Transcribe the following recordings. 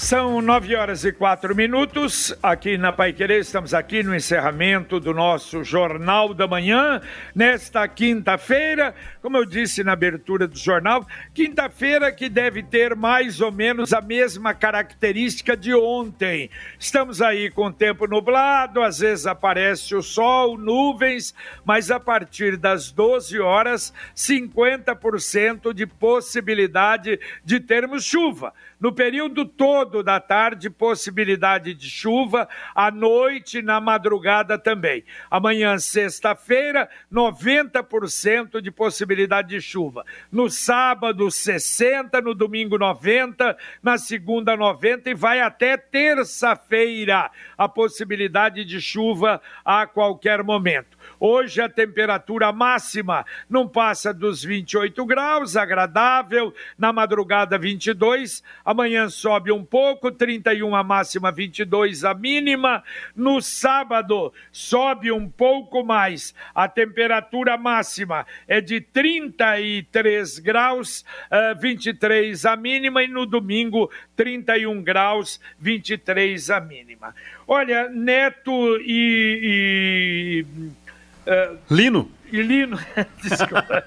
São nove horas e quatro minutos aqui na Pai Querer. Estamos aqui no encerramento do nosso Jornal da Manhã, nesta quinta-feira. Como eu disse na abertura do jornal, quinta-feira que deve ter mais ou menos a mesma característica de ontem. Estamos aí com o tempo nublado, às vezes aparece o sol, nuvens, mas a partir das 12 horas, 50% de possibilidade de termos chuva. No período todo da tarde, possibilidade de chuva, à noite, na madrugada também. Amanhã, sexta-feira, 90% de possibilidade de chuva. No sábado, 60%, no domingo, 90%, na segunda, 90% e vai até terça-feira a possibilidade de chuva a qualquer momento. Hoje a temperatura máxima não passa dos 28 graus, agradável. Na madrugada, 22. Amanhã sobe um pouco, 31 a máxima, 22 a mínima. No sábado, sobe um pouco mais. A temperatura máxima é de 33 graus, uh, eh, 23 a mínima. E no domingo, 31 graus, 23 a mínima. Olha, Neto e, e Uh, Lino? E Lino, desculpa.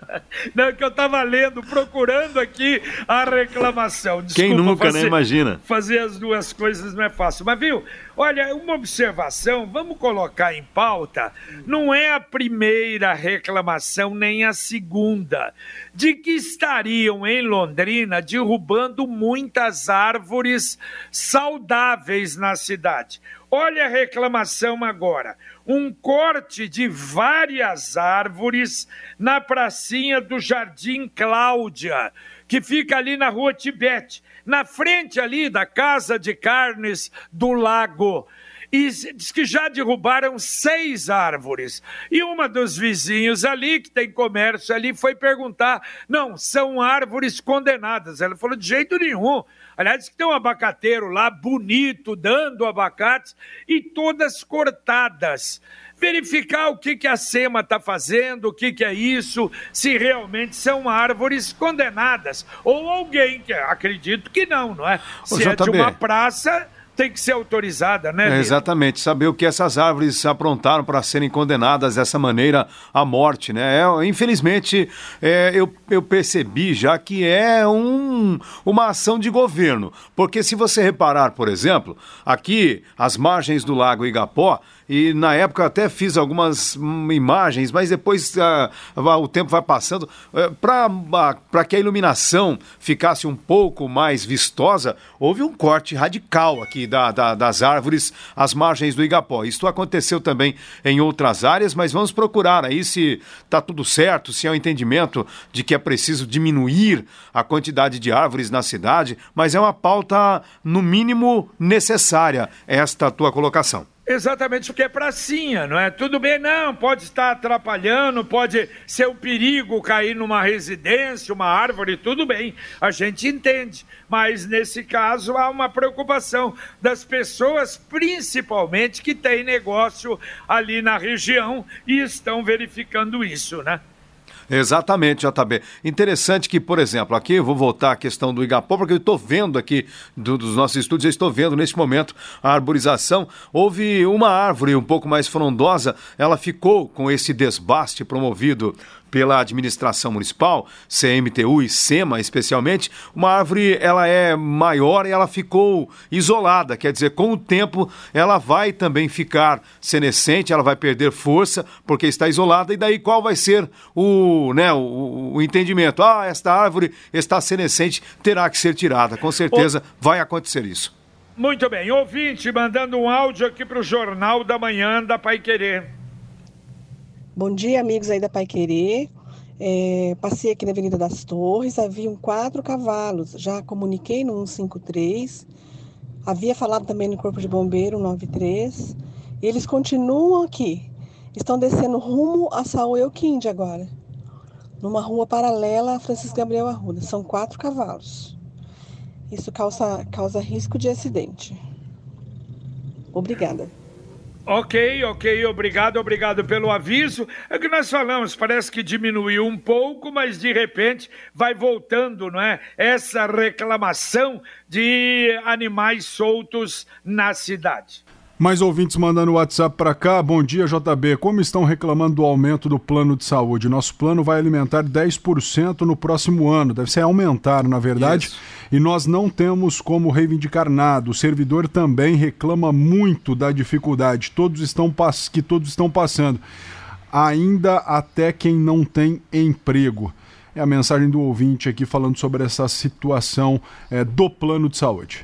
Não, que eu estava lendo, procurando aqui a reclamação. Desculpa, Quem nunca, né? fazer, né? Imagina. Fazer as duas coisas não é fácil. Mas, viu, olha, uma observação, vamos colocar em pauta, não é a primeira reclamação, nem a segunda, de que estariam em Londrina derrubando muitas árvores saudáveis na cidade. Olha a reclamação agora um corte de várias árvores na pracinha do Jardim Cláudia, que fica ali na rua Tibete, na frente ali da Casa de Carnes do Lago. E diz que já derrubaram seis árvores. E uma dos vizinhos ali, que tem comércio ali, foi perguntar: não, são árvores condenadas. Ela falou: de jeito nenhum. Aliás, que tem um abacateiro lá bonito, dando abacates, e todas cortadas. Verificar o que, que a SEMA está fazendo, o que, que é isso, se realmente são árvores condenadas. Ou alguém, que acredito que não, não é? Se é de uma praça, tem que ser autorizada, né? É, exatamente, saber o que essas árvores aprontaram para serem condenadas dessa maneira à morte, né? É, infelizmente, é, eu, eu percebi já que é um, uma ação de governo, porque se você reparar, por exemplo, aqui as margens do Lago Igapó, e na época até fiz algumas imagens, mas depois uh, o tempo vai passando. Eh, Para que a iluminação ficasse um pouco mais vistosa, houve um corte radical aqui da, da, das árvores às margens do Igapó. Isso aconteceu também em outras áreas, mas vamos procurar aí se está tudo certo, se é o um entendimento de que é preciso diminuir a quantidade de árvores na cidade, mas é uma pauta, no mínimo, necessária, esta tua colocação. Exatamente porque é pracinha, não é? Tudo bem, não, pode estar atrapalhando, pode ser um perigo cair numa residência, uma árvore, tudo bem, a gente entende. Mas nesse caso há uma preocupação das pessoas, principalmente que têm negócio ali na região e estão verificando isso, né? Exatamente, JB. Interessante que, por exemplo, aqui vou voltar à questão do Igapó, porque eu estou vendo aqui do, dos nossos estúdios, eu estou vendo neste momento a arborização. Houve uma árvore um pouco mais frondosa, ela ficou com esse desbaste promovido pela administração municipal, CMTU e SEMA especialmente, uma árvore ela é maior e ela ficou isolada, quer dizer, com o tempo ela vai também ficar senescente, ela vai perder força porque está isolada e daí qual vai ser o, né, o, o entendimento? Ah, esta árvore está senescente, terá que ser tirada. Com certeza o... vai acontecer isso. Muito bem, ouvinte mandando um áudio aqui para o Jornal da Manhã da Pai Querer. Bom dia, amigos aí da Pai Querer. É, passei aqui na Avenida das Torres, haviam quatro cavalos. Já comuniquei no 153 Havia falado também no Corpo de Bombeiro 93. E eles continuam aqui. Estão descendo rumo a Saúl Euquinde agora. Numa rua paralela a Francisco Gabriel Arruda. São quatro cavalos. Isso causa, causa risco de acidente. Obrigada. Ok, ok, obrigado, obrigado pelo aviso. É que nós falamos, parece que diminuiu um pouco, mas de repente vai voltando, não é? Essa reclamação de animais soltos na cidade. Mais ouvintes mandando o WhatsApp para cá. Bom dia, JB. Como estão reclamando do aumento do plano de saúde? Nosso plano vai alimentar 10% no próximo ano. Deve ser aumentar, na verdade. Isso. E nós não temos como reivindicar nada. O servidor também reclama muito da dificuldade todos estão que todos estão passando. Ainda até quem não tem emprego. É a mensagem do ouvinte aqui falando sobre essa situação é, do plano de saúde.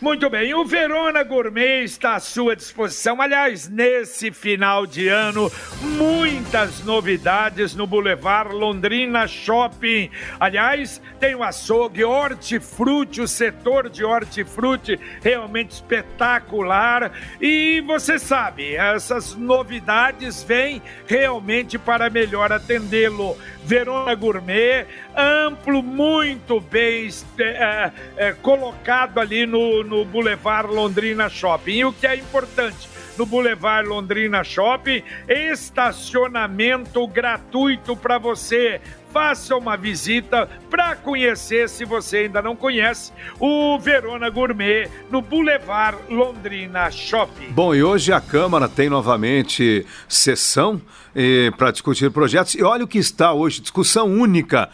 Muito bem, o Verona Gourmet está à sua disposição. Aliás, nesse final de ano, muitas novidades no Boulevard Londrina Shopping. Aliás, tem o açougue, hortifruti, o setor de hortifruti realmente espetacular. E você sabe, essas novidades vêm realmente para melhor atendê-lo. Verona Gourmet, amplo, muito bem é, é, colocado ali no no Boulevard Londrina Shopping. E o que é importante, no Boulevard Londrina Shopping, estacionamento gratuito para você. Faça uma visita para conhecer, se você ainda não conhece, o Verona Gourmet no Boulevard Londrina Shopping. Bom, e hoje a Câmara tem novamente sessão eh, para discutir projetos. E olha o que está hoje: discussão única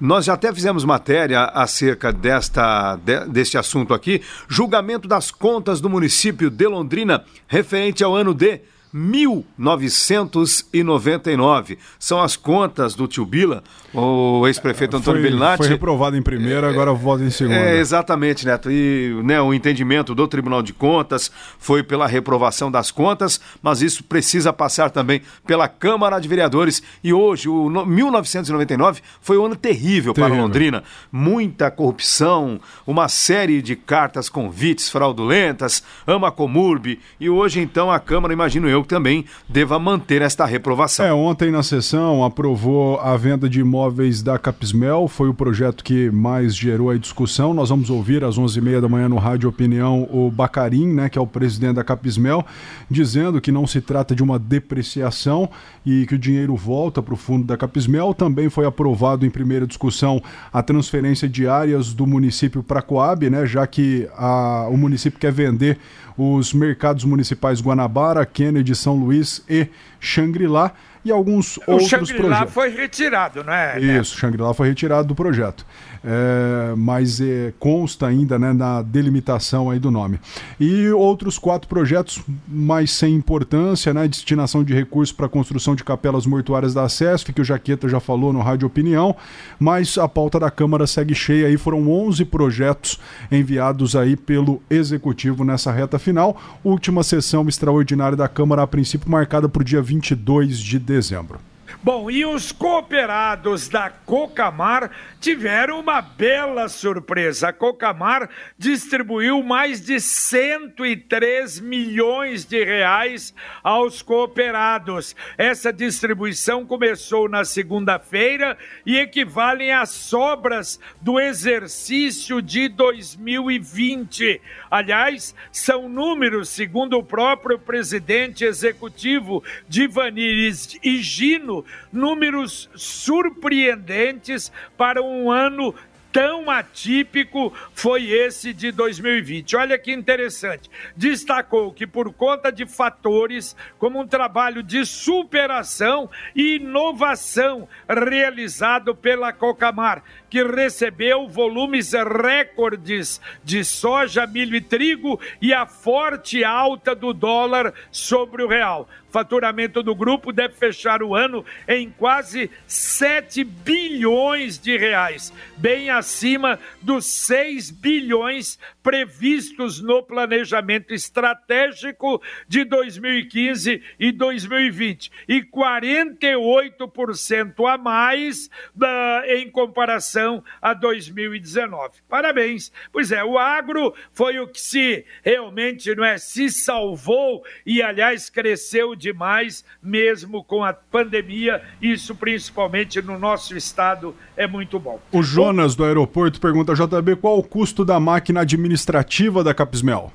nós já até fizemos matéria acerca desta, de, deste assunto aqui. Julgamento das contas do município de Londrina referente ao ano de 1999. São as contas do tio Bila, o ex-prefeito Antônio foi. Foi reprovado em primeira, é, agora vota em segunda. É, exatamente, Neto. E né, o entendimento do Tribunal de Contas foi pela reprovação das contas, mas isso precisa passar também pela Câmara de Vereadores. E hoje, o 1999 foi um ano terrível, terrível. para Londrina. Muita corrupção, uma série de cartas convites fraudulentas, ama comurbe. E hoje, então, a Câmara, imagino eu, também deva manter esta reprovação. É, ontem na sessão aprovou a venda de imóveis da Capismel, foi o projeto que mais gerou a discussão. Nós vamos ouvir às 11h30 da manhã no Rádio Opinião o Bacarim, né, que é o presidente da Capismel, dizendo que não se trata de uma depreciação e que o dinheiro volta para o fundo da Capismel. Também foi aprovado em primeira discussão a transferência de áreas do município para Coab, né, já que a, o município quer vender os mercados municipais Guanabara, Kennedy, São Luís e Xangri-Lá e alguns o outros projetos. O Shangri-La foi retirado, não é? Isso, o Shangri-La foi retirado do projeto é, mas é, consta ainda né, na delimitação aí do nome. E outros quatro projetos mais sem importância, né, destinação de recursos para a construção de capelas mortuárias da SESF, que o Jaqueta já falou no Rádio Opinião, mas a pauta da Câmara segue cheia aí, foram 11 projetos enviados aí pelo Executivo nessa reta final, última sessão extraordinária da Câmara, a princípio marcada para o dia 22 de dezembro. Bom, e os cooperados da Cocamar tiveram uma bela surpresa. A Cocamar distribuiu mais de 103 milhões de reais aos cooperados. Essa distribuição começou na segunda-feira e equivalem às sobras do exercício de 2020. Aliás, são números, segundo o próprio presidente executivo Divanir Higino, números surpreendentes para um ano tão atípico foi esse de 2020. Olha que interessante. Destacou que, por conta de fatores como um trabalho de superação e inovação realizado pela Cocamar, que recebeu volumes recordes de soja, milho e trigo e a forte alta do dólar sobre o real. Faturamento do grupo deve fechar o ano em quase 7 bilhões de reais, bem acima dos 6 bilhões previstos no planejamento estratégico de 2015 e 2020 e 48% a mais uh, em comparação relação a 2019. Parabéns. Pois é, o agro foi o que se realmente não é se salvou e aliás cresceu demais mesmo com a pandemia, isso principalmente no nosso estado é muito bom. O Jonas do aeroporto pergunta JB qual o custo da máquina administrativa da Capismel?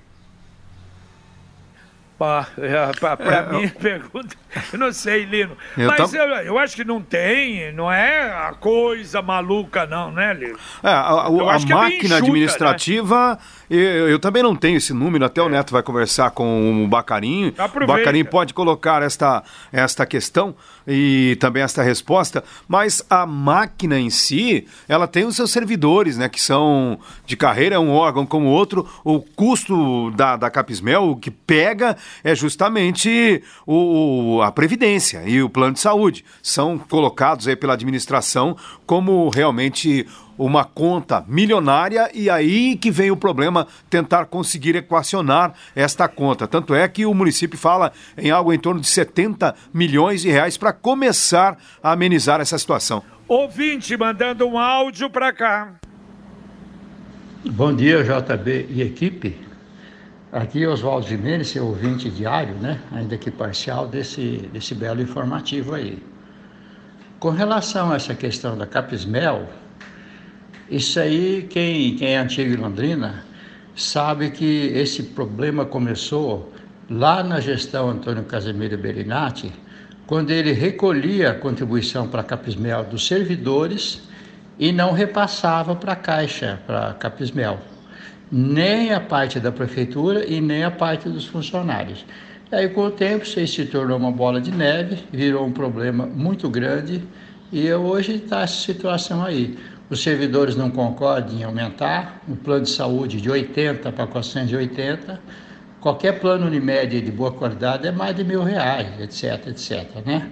Para é, mim, eu... pergunta. Eu não sei, Lino. Eu Mas eu, eu, acho que não tem, não é a coisa maluca, não, né, Lino? É, a, a, a é máquina é administrativa, né? eu, também não tenho esse número, até é. o Neto vai conversar com o Bacarinho. Aproveita. O Bacarinho pode colocar esta, esta questão e também esta resposta, mas a máquina em si, ela tem os seus servidores, né, que são de carreira, é um órgão como outro. O custo da, da Capismel, o que pega é justamente o, a Previdência e o plano de saúde. São colocados aí pela administração como realmente uma conta milionária e aí que vem o problema tentar conseguir equacionar esta conta. Tanto é que o município fala em algo em torno de 70 milhões de reais para começar a amenizar essa situação. Ouvinte mandando um áudio para cá. Bom dia, JB e equipe. Aqui Oswaldo Jimenez, seu ouvinte diário, né? ainda que parcial, desse, desse belo informativo aí. Com relação a essa questão da Capismel, isso aí, quem, quem é antigo em Londrina, sabe que esse problema começou lá na gestão Antônio Casemiro Berinati, quando ele recolhia a contribuição para a Capismel dos servidores e não repassava para a Caixa, para a Capismel, nem a parte da prefeitura e nem a parte dos funcionários. Aí, com o tempo, isso se tornou uma bola de neve, virou um problema muito grande e hoje está essa situação aí os servidores não concordam em aumentar, o plano de saúde de 80 para 480, qualquer plano Unimed de boa qualidade é mais de mil reais, etc, etc, né?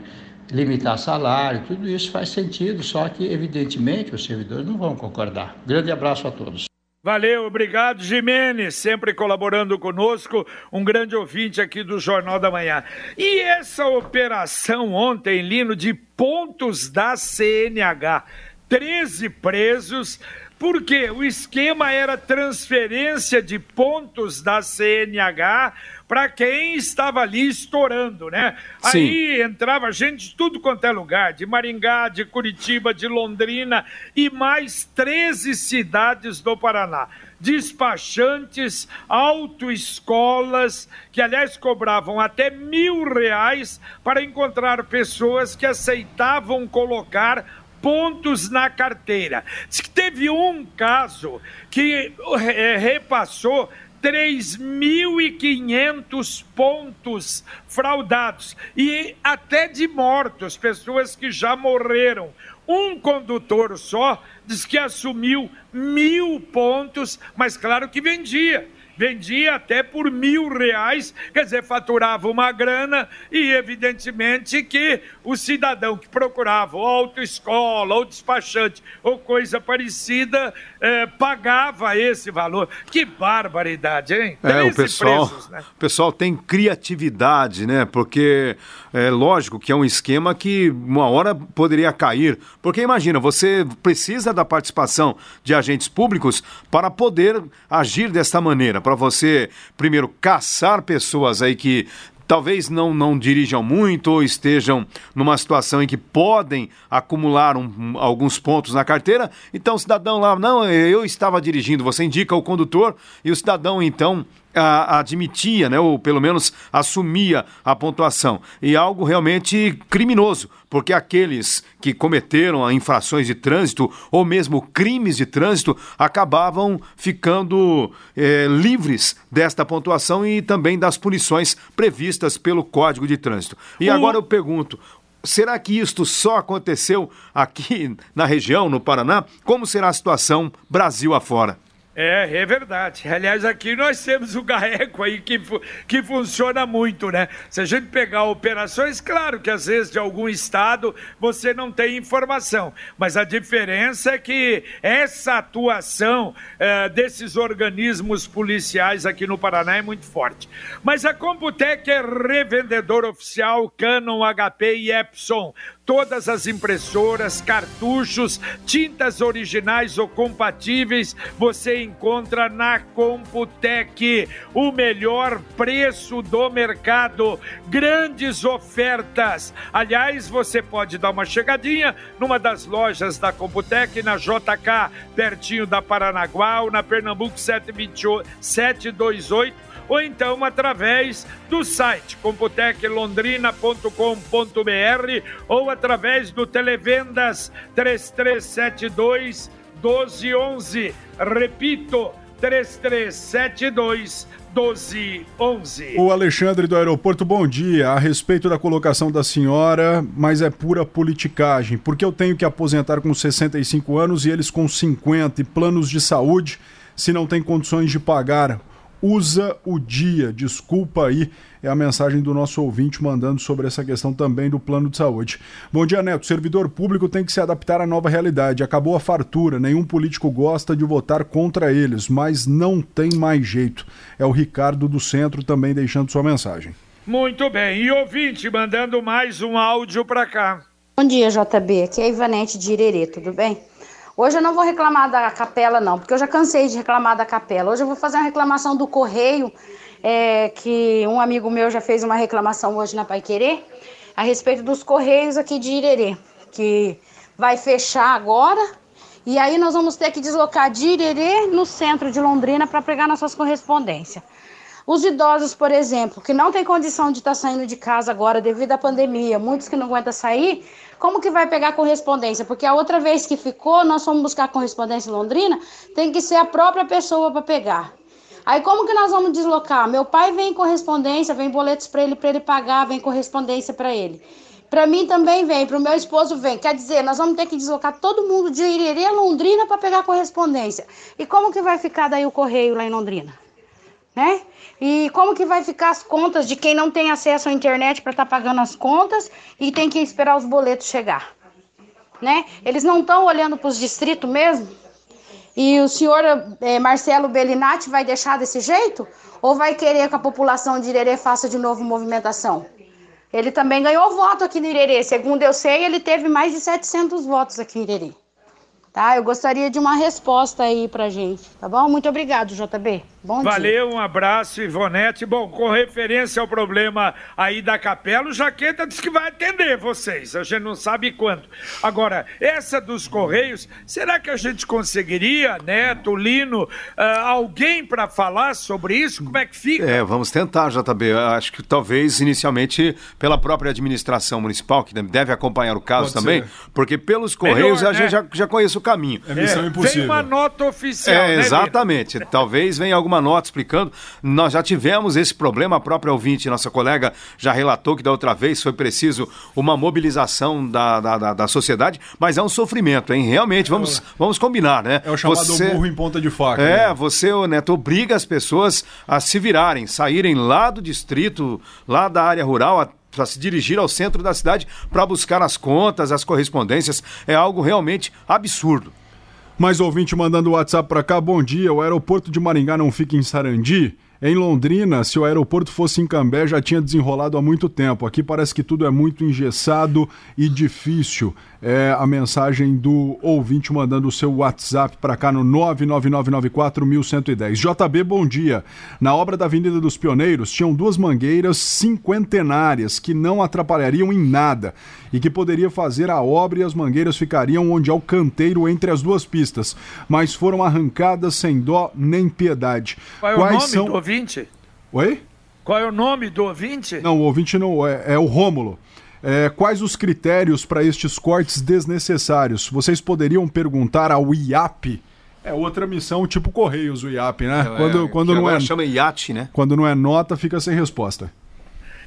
Limitar salário, tudo isso faz sentido, só que, evidentemente, os servidores não vão concordar. Grande abraço a todos. Valeu, obrigado, Jimenez, sempre colaborando conosco, um grande ouvinte aqui do Jornal da Manhã. E essa operação ontem, Lino, de pontos da CNH 13 presos, porque o esquema era transferência de pontos da CNH para quem estava ali estourando, né? Sim. Aí entrava gente de tudo quanto é lugar, de Maringá, de Curitiba, de Londrina e mais 13 cidades do Paraná. Despachantes, autoescolas, que aliás cobravam até mil reais para encontrar pessoas que aceitavam colocar pontos na carteira. Diz que teve um caso que é, repassou 3.500 pontos fraudados e até de mortos, pessoas que já morreram. Um condutor só diz que assumiu mil pontos, mas claro que vendia vendia até por mil reais, quer dizer, faturava uma grana e, evidentemente, que o cidadão que procurava ou autoescola, ou despachante, ou coisa parecida, eh, pagava esse valor. Que barbaridade, hein? É, o pessoal, presos, né? o pessoal tem criatividade, né? Porque é lógico que é um esquema que uma hora poderia cair. Porque imagina, você precisa da participação de agentes públicos para poder agir desta maneira para você, primeiro, caçar pessoas aí que talvez não, não dirijam muito ou estejam numa situação em que podem acumular um, alguns pontos na carteira. Então o cidadão lá, não, eu estava dirigindo, você indica o condutor e o cidadão então a, admitia, né, ou pelo menos assumia a pontuação. E algo realmente criminoso, porque aqueles que cometeram infrações de trânsito ou mesmo crimes de trânsito acabavam ficando é, livres desta pontuação e também das punições previstas pelo Código de Trânsito. E agora eu pergunto. Será que isto só aconteceu aqui na região, no Paraná? Como será a situação Brasil afora? É, é verdade. Aliás, aqui nós temos o GAECO aí que, que funciona muito, né? Se a gente pegar operações, claro que às vezes de algum estado você não tem informação, mas a diferença é que essa atuação é, desses organismos policiais aqui no Paraná é muito forte. Mas a Computec é revendedor oficial Canon, HP e Epson todas as impressoras, cartuchos, tintas originais ou compatíveis, você encontra na Computec. O melhor preço do mercado, grandes ofertas. Aliás, você pode dar uma chegadinha numa das lojas da Computec, na JK, pertinho da Paranaguá, ou na Pernambuco 728 ou então através do site computeclondrina.com.br ou através do Televendas 3372 1211. Repito, 3372 1211. O Alexandre do aeroporto, bom dia. A respeito da colocação da senhora, mas é pura politicagem. Porque eu tenho que aposentar com 65 anos e eles com 50 e planos de saúde, se não tem condições de pagar usa o dia. Desculpa aí, é a mensagem do nosso ouvinte mandando sobre essa questão também do plano de saúde. Bom dia, Neto. O servidor público tem que se adaptar à nova realidade. Acabou a fartura, nenhum político gosta de votar contra eles, mas não tem mais jeito. É o Ricardo do Centro também deixando sua mensagem. Muito bem. E ouvinte mandando mais um áudio para cá. Bom dia, JB. Aqui é a Ivanete de Irerê, tudo bem? Hoje eu não vou reclamar da capela, não, porque eu já cansei de reclamar da capela. Hoje eu vou fazer uma reclamação do correio, é, que um amigo meu já fez uma reclamação hoje na Pai Querer, a respeito dos correios aqui de Irerê, que vai fechar agora. E aí nós vamos ter que deslocar de Irerê no centro de Londrina para pegar nossas correspondências. Os idosos, por exemplo, que não tem condição de estar tá saindo de casa agora devido à pandemia, muitos que não aguentam sair, como que vai pegar correspondência? Porque a outra vez que ficou, nós fomos buscar correspondência em Londrina, tem que ser a própria pessoa para pegar. Aí como que nós vamos deslocar? Meu pai vem correspondência, vem boletos para ele para ele pagar, vem correspondência para ele. Para mim também vem, para o meu esposo vem. Quer dizer, nós vamos ter que deslocar todo mundo de Irerê a Londrina para pegar correspondência. E como que vai ficar daí o correio lá em Londrina? Né? E como que vai ficar as contas de quem não tem acesso à internet para estar tá pagando as contas e tem que esperar os boletos chegar? Né? Eles não estão olhando para os distritos mesmo? E o senhor é, Marcelo Bellinati vai deixar desse jeito? Ou vai querer que a população de Irerê faça de novo movimentação? Ele também ganhou voto aqui no Irerê. Segundo eu sei, ele teve mais de 700 votos aqui em Irerê. Tá? Eu gostaria de uma resposta aí pra gente, tá bom? Muito obrigado, JB. Bom Valeu, dia. um abraço, Ivonete. Bom, com referência ao problema aí da capela, o Jaqueta disse que vai atender vocês. A gente não sabe quando. Agora, essa dos Correios, será que a gente conseguiria, Neto, Lino, uh, alguém para falar sobre isso? Como é que fica? É, vamos tentar, JB. Acho que talvez inicialmente pela própria administração municipal, que deve acompanhar o caso Pode também, ser. porque pelos Correios Melhor, a né? gente já, já conhece o caminho. É missão é, impossível. Vem uma nota oficial. É, né, exatamente. Lino? Talvez venha alguma nota explicando. Nós já tivemos esse problema, a própria ouvinte, nossa colega, já relatou que da outra vez foi preciso uma mobilização da, da, da, da sociedade, mas é um sofrimento, hein? Realmente, vamos, vamos combinar, né? É o chamado você, burro em ponta de faca. É, né? você, Neto, obriga as pessoas a se virarem, saírem lá do distrito, lá da área rural, para se dirigir ao centro da cidade para buscar as contas, as correspondências. É algo realmente absurdo. Mais ouvinte mandando o WhatsApp para cá. Bom dia, o aeroporto de Maringá não fica em Sarandi? Em Londrina, se o aeroporto fosse em Cambé, já tinha desenrolado há muito tempo. Aqui parece que tudo é muito engessado e difícil. É a mensagem do ouvinte mandando o seu WhatsApp para cá no 999941110. JB, bom dia. Na obra da Avenida dos Pioneiros, tinham duas mangueiras cinquentenárias que não atrapalhariam em nada e que poderia fazer a obra e as mangueiras ficariam onde há o canteiro entre as duas pistas, mas foram arrancadas sem dó nem piedade. Qual é Quais o nome são... do ouvinte? Oi? Qual é o nome do ouvinte? Não, o ouvinte não é, é o Rômulo. É, quais os critérios para estes cortes desnecessários? Vocês poderiam perguntar ao IAP. É outra missão, tipo Correios, o IAP, né? É, quando é, quando não é chama IAT, né? Quando não é nota, fica sem resposta.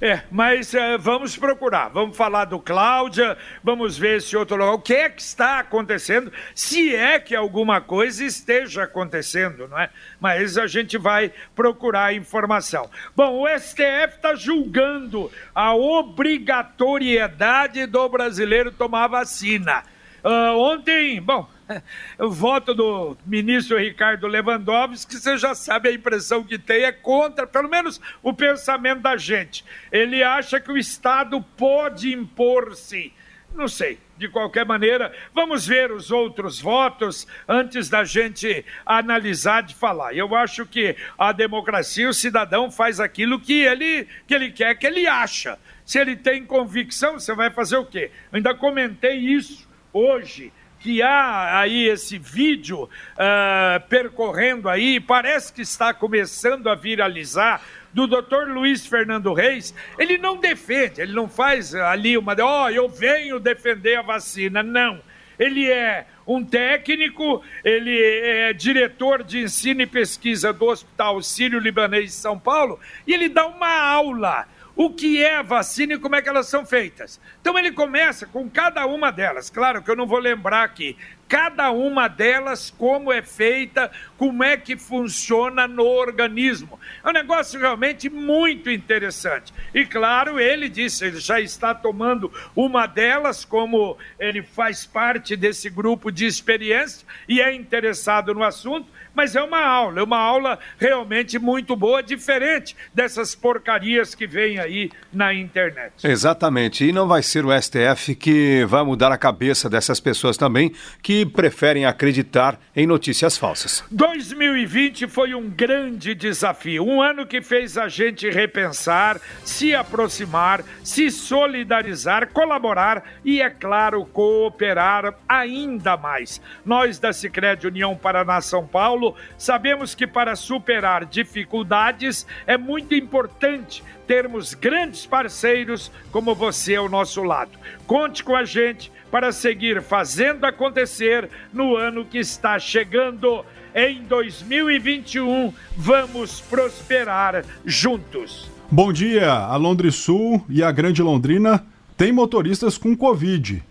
É, mas uh, vamos procurar, vamos falar do Cláudia, vamos ver se outro lugar, o que é que está acontecendo, se é que alguma coisa esteja acontecendo, não é? Mas a gente vai procurar informação. Bom, o STF está julgando a obrigatoriedade do brasileiro tomar vacina. Uh, ontem, bom, o voto do ministro Ricardo Lewandowski, você já sabe a impressão que tem, é contra, pelo menos o pensamento da gente. Ele acha que o Estado pode impor-se Não sei. De qualquer maneira, vamos ver os outros votos antes da gente analisar de falar. Eu acho que a democracia, o cidadão faz aquilo que ele, que ele quer, que ele acha. Se ele tem convicção, você vai fazer o quê? Eu ainda comentei isso hoje que há aí esse vídeo uh, percorrendo aí, parece que está começando a viralizar, do doutor Luiz Fernando Reis, ele não defende, ele não faz ali uma, ó, oh, eu venho defender a vacina, não. Ele é um técnico, ele é diretor de ensino e pesquisa do Hospital Sírio-Libanês de São Paulo, e ele dá uma aula o que é a vacina e como é que elas são feitas. Então ele começa com cada uma delas. Claro que eu não vou lembrar aqui cada uma delas, como é feita, como é que funciona no organismo. É um negócio realmente muito interessante. E claro, ele disse, ele já está tomando uma delas, como ele faz parte desse grupo de experiência e é interessado no assunto mas é uma aula, é uma aula realmente muito boa, diferente dessas porcarias que vem aí na internet. Exatamente, e não vai ser o STF que vai mudar a cabeça dessas pessoas também que preferem acreditar em notícias falsas. 2020 foi um grande desafio, um ano que fez a gente repensar, se aproximar, se solidarizar, colaborar e, é claro, cooperar ainda mais. Nós da Sicredi União Paraná São Paulo Paulo, sabemos que para superar dificuldades é muito importante termos grandes parceiros como você ao nosso lado. Conte com a gente para seguir fazendo acontecer no ano que está chegando. Em 2021, vamos prosperar juntos. Bom dia, a Londres Sul e a Grande Londrina têm motoristas com Covid.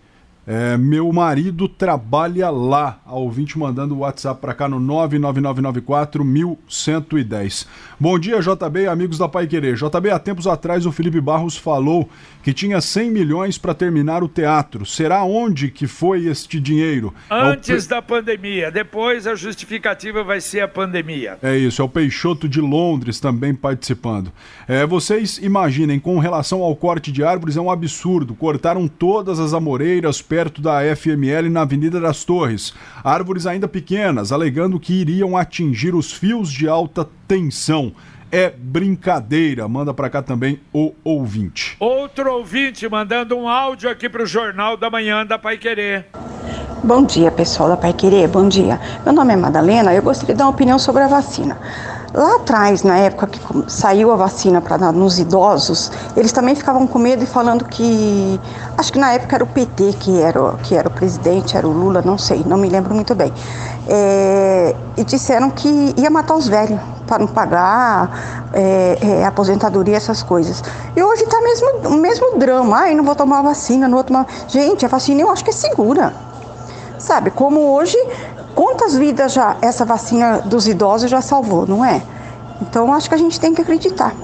É, meu marido trabalha lá. A ouvinte mandando o WhatsApp para cá no 99994 1110. Bom dia, JB, amigos da Pai Querer. JB, há tempos atrás o Felipe Barros falou que tinha 100 milhões para terminar o teatro. Será onde que foi este dinheiro? Antes é o... da pandemia, depois a justificativa vai ser a pandemia. É isso, é o Peixoto de Londres também participando. É, vocês imaginem, com relação ao corte de árvores, é um absurdo. Cortaram todas as amoreiras perto da FML na Avenida das Torres. Árvores ainda pequenas, alegando que iriam atingir os fios de alta tensão é brincadeira. Manda para cá também o ouvinte. Outro ouvinte mandando um áudio aqui para o Jornal da Manhã da Pai Querer. Bom dia, pessoal da Pai Querer. Bom dia. Meu nome é Madalena. Eu gostaria de dar uma opinião sobre a vacina. Lá atrás, na época que saiu a vacina para nos idosos, eles também ficavam com medo e falando que. Acho que na época era o PT que era, que era o presidente, era o Lula, não sei, não me lembro muito bem. É, e disseram que ia matar os velhos para não pagar é, é, aposentadoria, essas coisas. E hoje está mesmo, o mesmo drama. Ai, não vou tomar vacina, não vou tomar. Gente, a vacina eu acho que é segura. Sabe, como hoje Quantas vidas já essa vacina dos idosos já salvou, não é? Então acho que a gente tem que acreditar.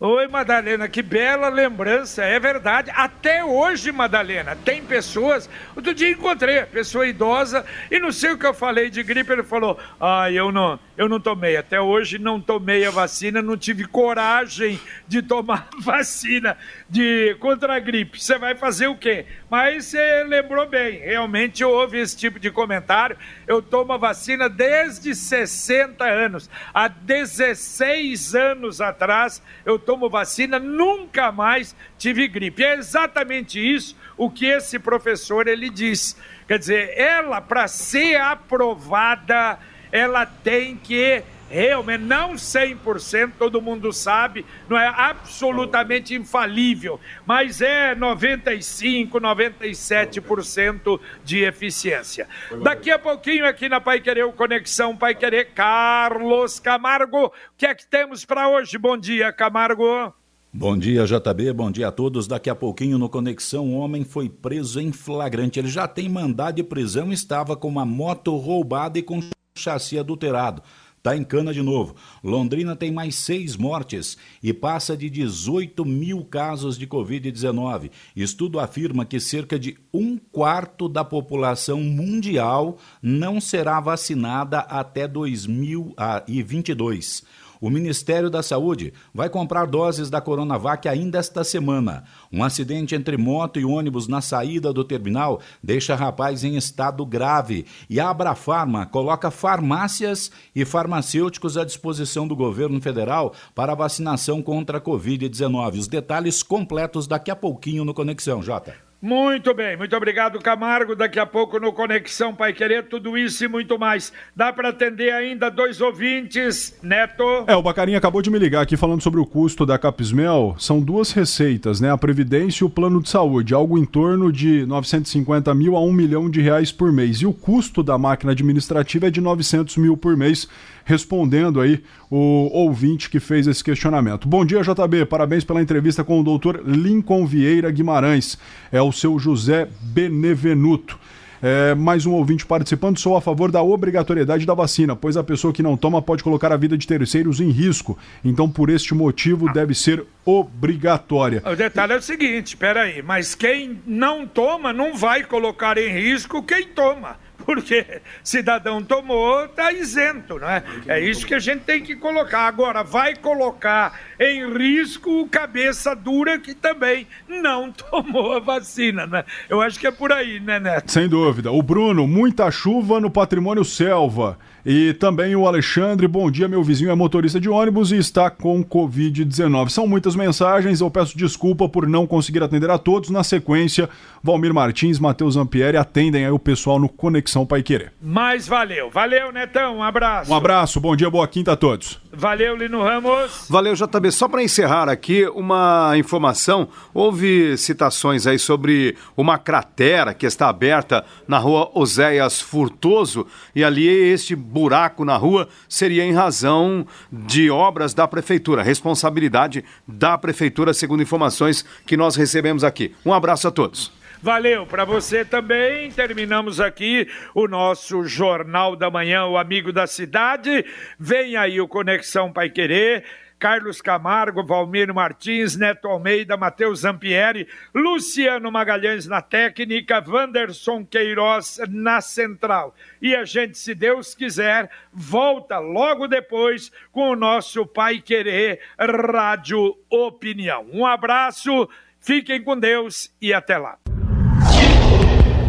Oi, Madalena, que bela lembrança, é verdade. Até hoje, Madalena, tem pessoas. Outro dia encontrei pessoa idosa e não sei o que eu falei de gripe. Ele falou: Ah, eu não, eu não tomei. Até hoje não tomei a vacina, não tive coragem de tomar vacina de contra a gripe. Você vai fazer o quê? Mas você lembrou bem, realmente houve esse tipo de comentário. Eu tomo a vacina desde 60 anos. Há 16 anos atrás eu tomo vacina, nunca mais tive gripe. É exatamente isso o que esse professor ele diz. Quer dizer, ela para ser aprovada ela tem que realmente, não 100%, todo mundo sabe, não é absolutamente infalível, mas é 95, 97% de eficiência. Daqui a pouquinho aqui na Pai Querer, o Conexão Pai Querer, Carlos Camargo, o que é que temos para hoje? Bom dia, Camargo. Bom dia, JB. Bom dia a todos. Daqui a pouquinho no Conexão, um homem foi preso em flagrante. Ele já tem mandado de prisão estava com uma moto roubada e com chassi adulterado. Está em cana de novo. Londrina tem mais seis mortes e passa de 18 mil casos de Covid-19. Estudo afirma que cerca de um quarto da população mundial não será vacinada até 2022. O Ministério da Saúde vai comprar doses da Coronavac ainda esta semana. Um acidente entre moto e ônibus na saída do terminal deixa rapaz em estado grave e a Abrafarma coloca farmácias e farmacêuticos à disposição do governo federal para a vacinação contra a Covid-19. Os detalhes completos daqui a pouquinho no Conexão, Jota. Muito bem, muito obrigado, Camargo. Daqui a pouco no Conexão Pai Querer, tudo isso e muito mais. Dá para atender ainda dois ouvintes, Neto? É, o Bacarinha acabou de me ligar aqui falando sobre o custo da Capismel. São duas receitas, né? A Previdência e o Plano de Saúde, algo em torno de 950 mil a 1 milhão de reais por mês. E o custo da máquina administrativa é de 900 mil por mês respondendo aí o ouvinte que fez esse questionamento. Bom dia, JB. Parabéns pela entrevista com o doutor Lincoln Vieira Guimarães. É o seu José Benevenuto. É, mais um ouvinte participando, sou a favor da obrigatoriedade da vacina, pois a pessoa que não toma pode colocar a vida de terceiros em risco. Então, por este motivo, deve ser obrigatória. O detalhe é o seguinte: peraí, mas quem não toma não vai colocar em risco quem toma porque cidadão tomou, está isento, não é? É isso que a gente tem que colocar. Agora, vai colocar em risco o cabeça dura que também não tomou a vacina, né? Eu acho que é por aí, né, Neto? Sem dúvida. O Bruno, muita chuva no patrimônio selva. E também o Alexandre, bom dia, meu vizinho é motorista de ônibus e está com Covid-19. São muitas mensagens, eu peço desculpa por não conseguir atender a todos. Na sequência, Valmir Martins, Matheus Ampieri atendem aí o pessoal no Conexão Pai Querer. Mas valeu, valeu, Netão, um abraço. Um abraço, bom dia, boa quinta a todos. Valeu, Lino Ramos. Valeu, JB. Só para encerrar aqui, uma informação. Houve citações aí sobre uma cratera que está aberta na rua Oséias Furtoso e ali este buraco na rua seria em razão de obras da prefeitura, responsabilidade da prefeitura, segundo informações que nós recebemos aqui. Um abraço a todos. Valeu para você também. Terminamos aqui o nosso Jornal da Manhã, o Amigo da Cidade. Vem aí o Conexão Pai Querer. Carlos Camargo, Valmir Martins, Neto Almeida, Matheus Zampieri, Luciano Magalhães na técnica, Wanderson Queiroz na central. E a gente, se Deus quiser, volta logo depois com o nosso Pai Querer Rádio Opinião. Um abraço, fiquem com Deus e até lá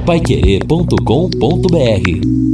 paiquerê.com.br